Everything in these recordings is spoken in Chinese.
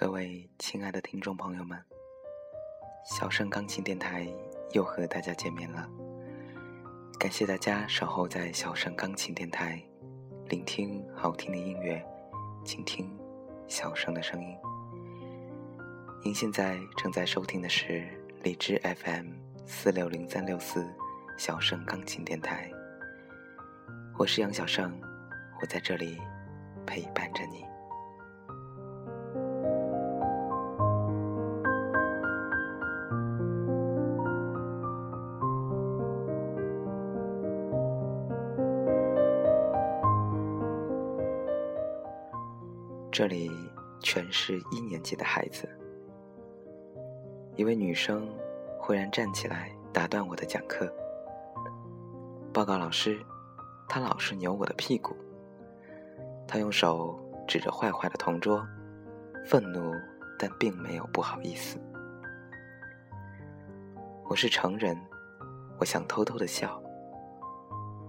各位亲爱的听众朋友们，小盛钢琴电台又和大家见面了。感谢大家守候在小盛钢琴电台，聆听好听的音乐，倾听小盛的声音。您现在正在收听的是荔枝 FM 四六零三六四小盛钢琴电台。我是杨小盛，我在这里陪伴着你。这里全是一年级的孩子。一位女生忽然站起来打断我的讲课。报告老师，她老是扭我的屁股。她用手指着坏坏的同桌，愤怒但并没有不好意思。我是成人，我想偷偷的笑。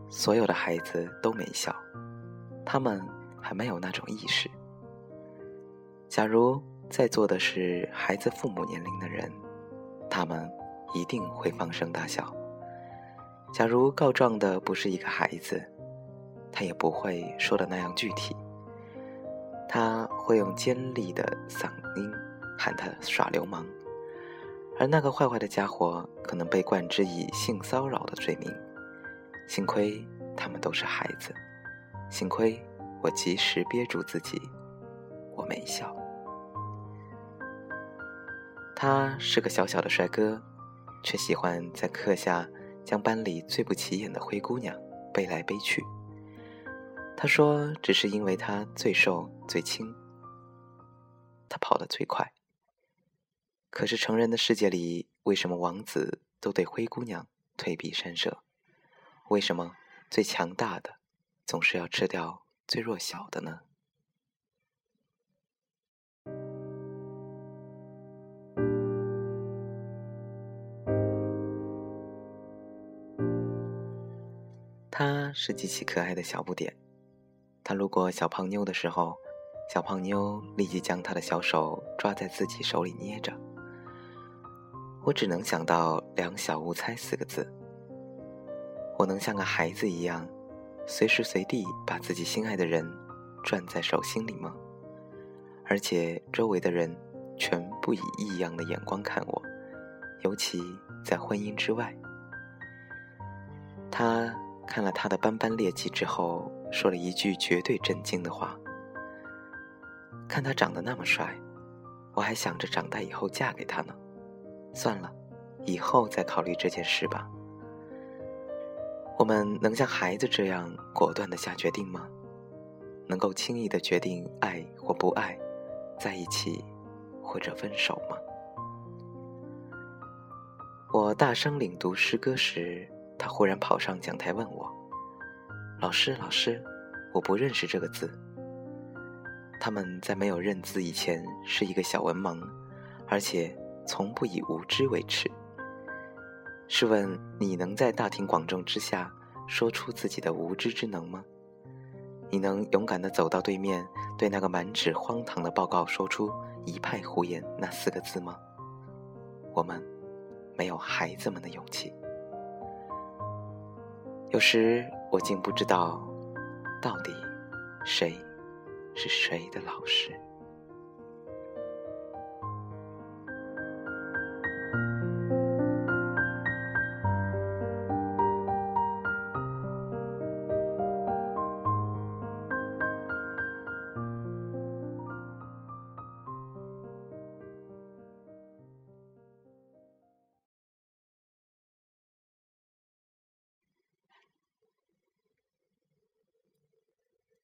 所有的孩子都没笑，他们还没有那种意识。假如在座的是孩子父母年龄的人，他们一定会放声大笑。假如告状的不是一个孩子，他也不会说的那样具体。他会用尖利的嗓音喊他耍流氓，而那个坏坏的家伙可能被冠之以性骚扰的罪名。幸亏他们都是孩子，幸亏我及时憋住自己，我没笑。他是个小小的帅哥，却喜欢在课下将班里最不起眼的灰姑娘背来背去。他说，只是因为他最瘦最轻，他跑得最快。可是成人的世界里，为什么王子都对灰姑娘退避三舍？为什么最强大的总是要吃掉最弱小的呢？他是极其可爱的小不点。他路过小胖妞的时候，小胖妞立即将他的小手抓在自己手里捏着。我只能想到“两小无猜”四个字。我能像个孩子一样，随时随地把自己心爱的人攥在手心里吗？而且周围的人全部以异样的眼光看我，尤其在婚姻之外。他。看了他的斑斑劣迹之后，说了一句绝对震惊的话：“看他长得那么帅，我还想着长大以后嫁给他呢。算了，以后再考虑这件事吧。”我们能像孩子这样果断的下决定吗？能够轻易的决定爱或不爱，在一起或者分手吗？我大声领读诗歌时。他忽然跑上讲台问我：“老师，老师，我不认识这个字。”他们在没有认字以前是一个小文盲，而且从不以无知为耻。试问你能在大庭广众之下说出自己的无知之能吗？你能勇敢地走到对面，对那个满纸荒唐的报告说出“一派胡言”那四个字吗？我们没有孩子们的勇气。有时我竟不知道，到底谁是谁的老师。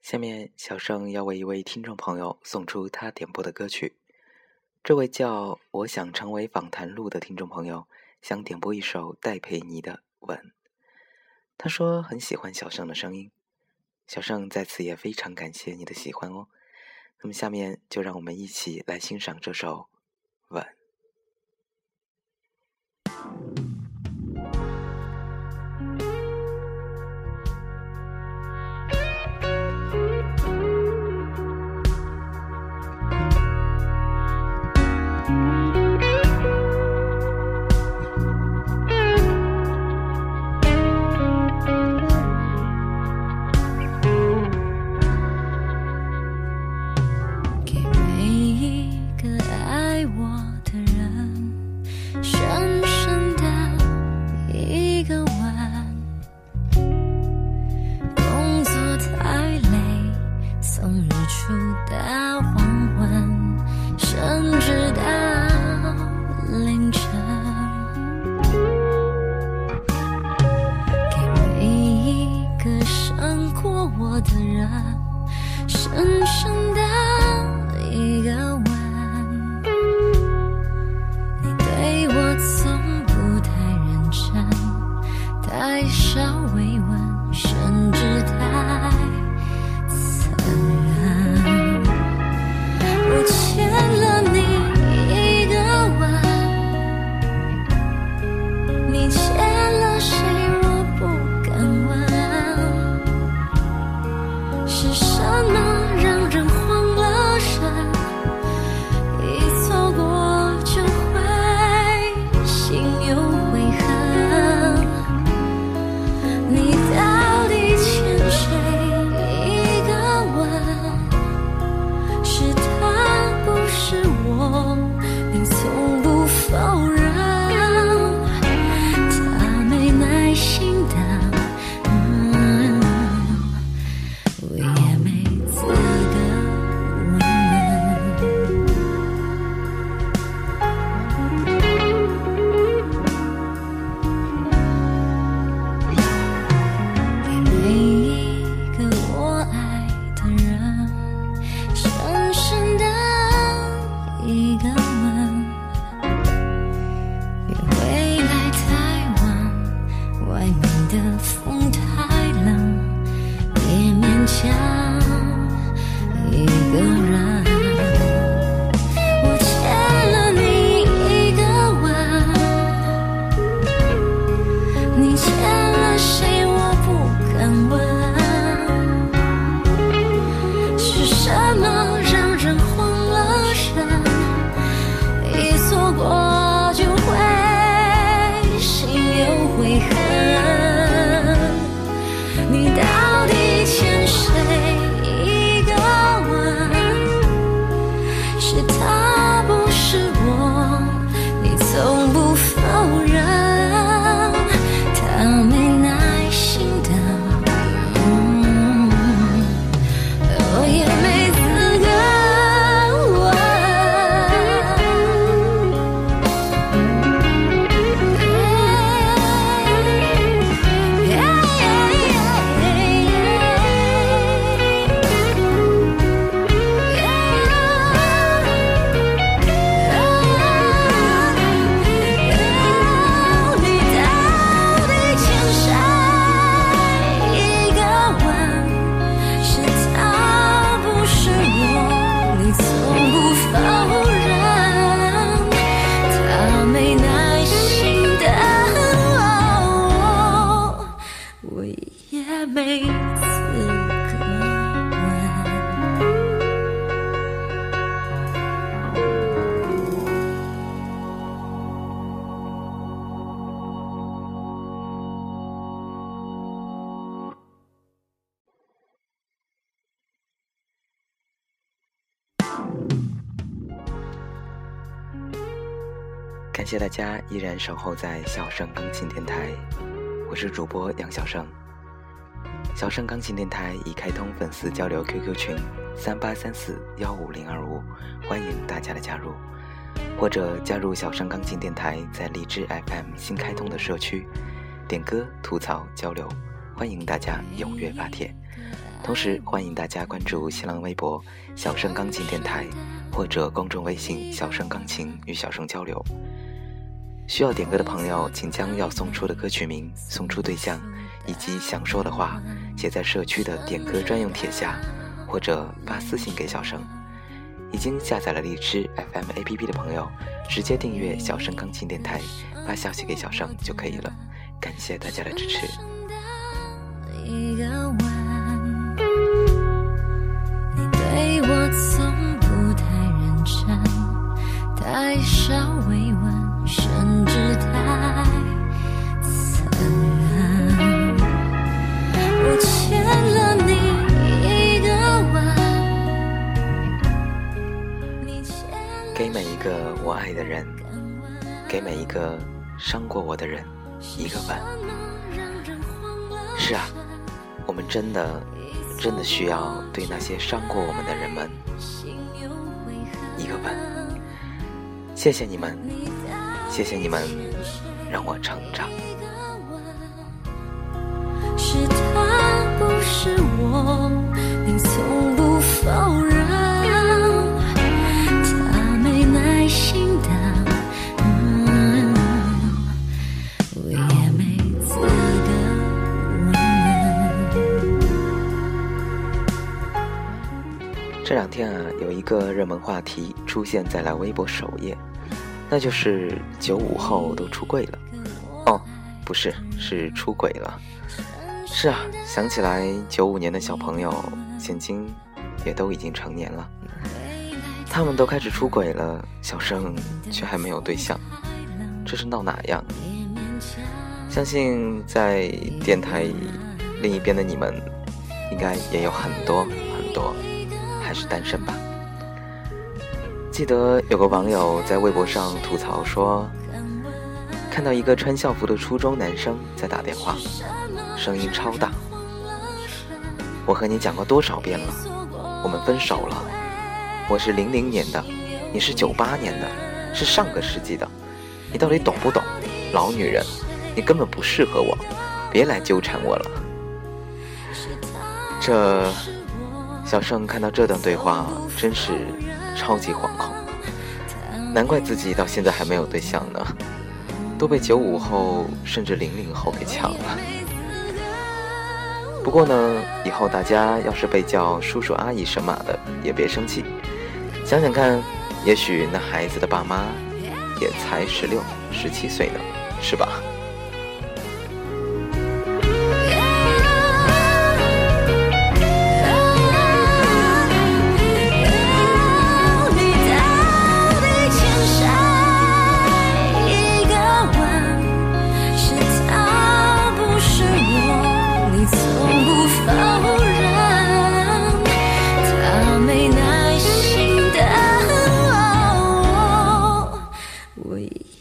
下面，小盛要为一位听众朋友送出他点播的歌曲。这位叫“我想成为访谈录”的听众朋友想点播一首戴佩妮的《吻》。他说很喜欢小盛的声音，小盛在此也非常感谢你的喜欢哦。那么，下面就让我们一起来欣赏这首《吻》。我的人深深的一个吻。感谢大家依然守候在小盛钢琴电台，我是主播杨小盛。小盛钢琴电台已开通粉丝交流 QQ 群三八三四幺五零二五，欢迎大家的加入，或者加入小盛钢琴电台在荔枝 FM 新开通的社区，点歌、吐槽、交流，欢迎大家踊跃发帖。同时，欢迎大家关注新浪微博“小盛钢琴电台”或者公众微信“小盛钢琴”与小盛交流。需要点歌的朋友，请将要送出的歌曲名、送出对象以及想说的话写在社区的点歌专用帖下，或者发私信给小生。已经下载了荔枝 FM APP 的朋友，直接订阅小生钢琴电台，发消息给小生就可以了。感谢大家的支持。你对我从不太认真，太少给每一个我爱的人，给每一个伤过我的人一个吻。是啊，我们真的，真的需要对那些伤过我们的人们一个吻。谢谢你们。谢谢你们，让我成长。是他，不是我，你从不否认。这两天啊，有一个热门话题出现在了微博首页。那就是九五后都出柜了，哦，不是，是出轨了。是啊，想起来九五年的小朋友，现今也都已经成年了，他们都开始出轨了，小生却还没有对象，这是闹哪样？相信在电台另一边的你们，应该也有很多很多还是单身吧。记得有个网友在微博上吐槽说，看到一个穿校服的初中男生在打电话，声音超大。我和你讲过多少遍了，我们分手了。我是零零年的，你是九八年的，是上个世纪的，你到底懂不懂？老女人，你根本不适合我，别来纠缠我了。这小盛看到这段对话，真是。超级惶恐，难怪自己到现在还没有对象呢，都被九五后甚至零零后给抢了。不过呢，以后大家要是被叫叔叔阿姨神马的，也别生气，想想看，也许那孩子的爸妈也才十六、十七岁呢，是吧？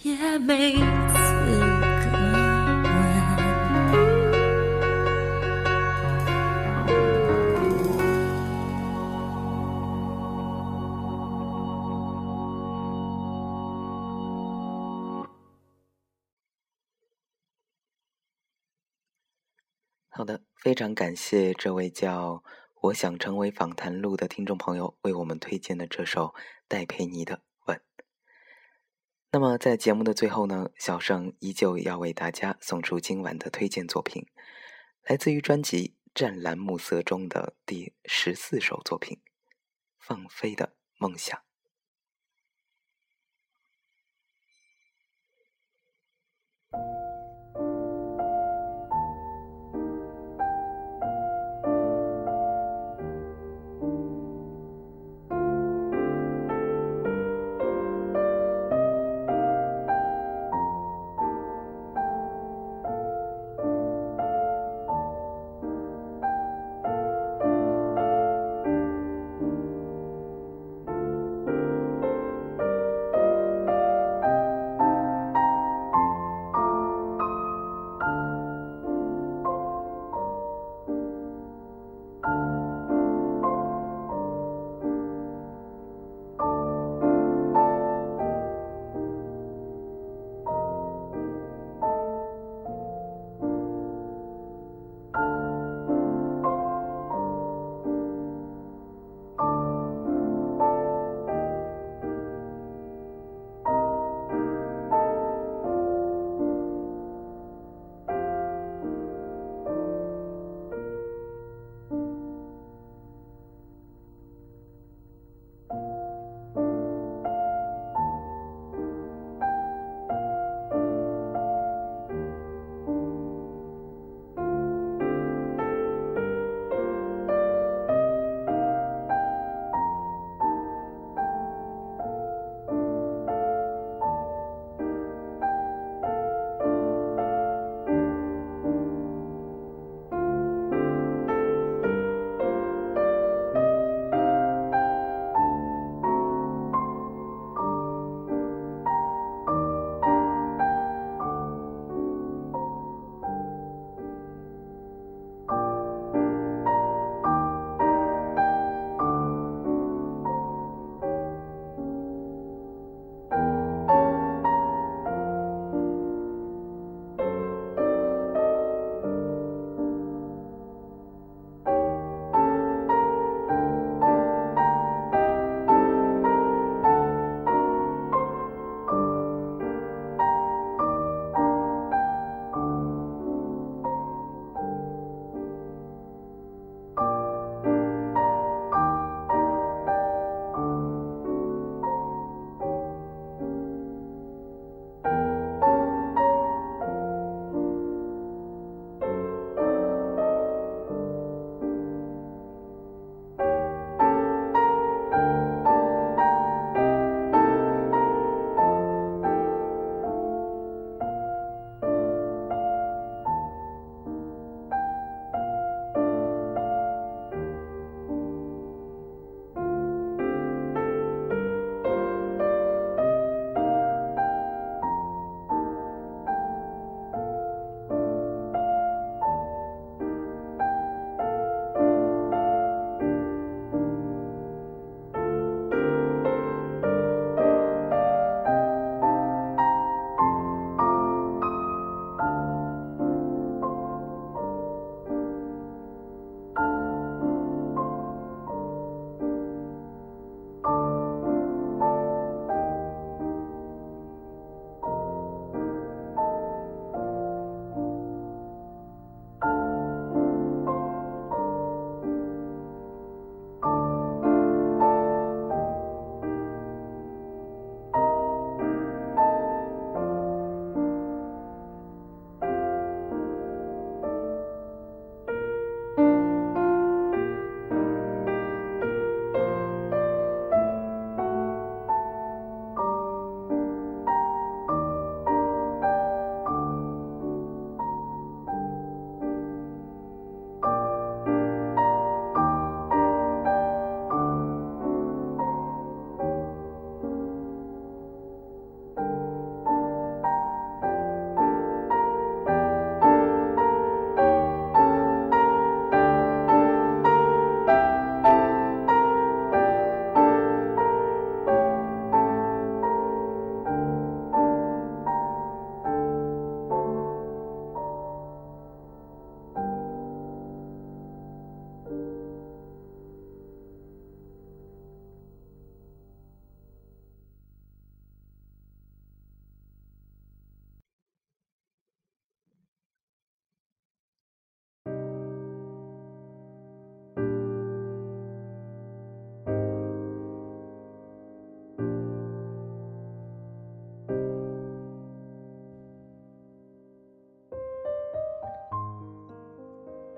也没资格好的，非常感谢这位叫“我想成为访谈录”的听众朋友为我们推荐的这首戴佩妮的《》。那么在节目的最后呢，小盛依旧要为大家送出今晚的推荐作品，来自于专辑《湛蓝暮色》中的第十四首作品《放飞的梦想》。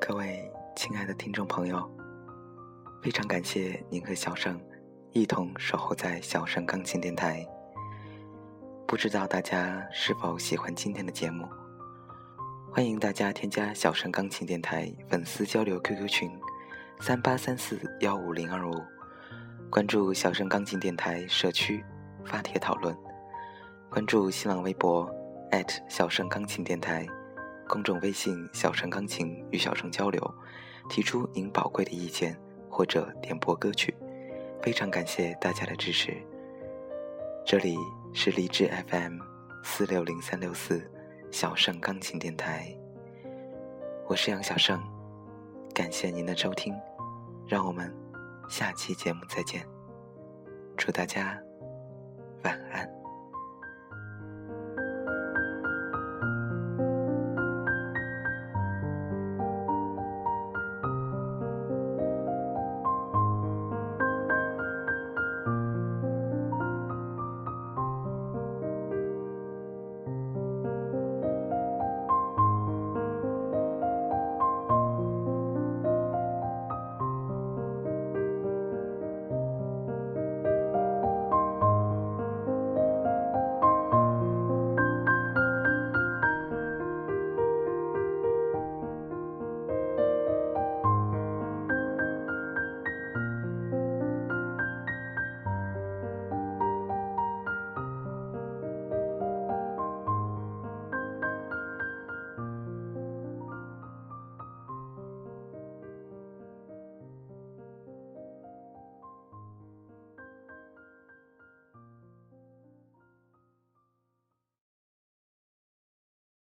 各位亲爱的听众朋友，非常感谢您和小盛一同守候在小盛钢琴电台。不知道大家是否喜欢今天的节目？欢迎大家添加小盛钢琴电台粉丝交流 QQ 群：三八三四幺五零二五，关注小盛钢琴电台社区发帖讨论，关注新浪微博小盛钢琴电台。公众微信“小盛钢琴”与小盛交流，提出您宝贵的意见或者点播歌曲，非常感谢大家的支持。这里是荔枝 FM 四六零三六四小盛钢琴电台，我是杨小盛，感谢您的收听，让我们下期节目再见，祝大家晚安。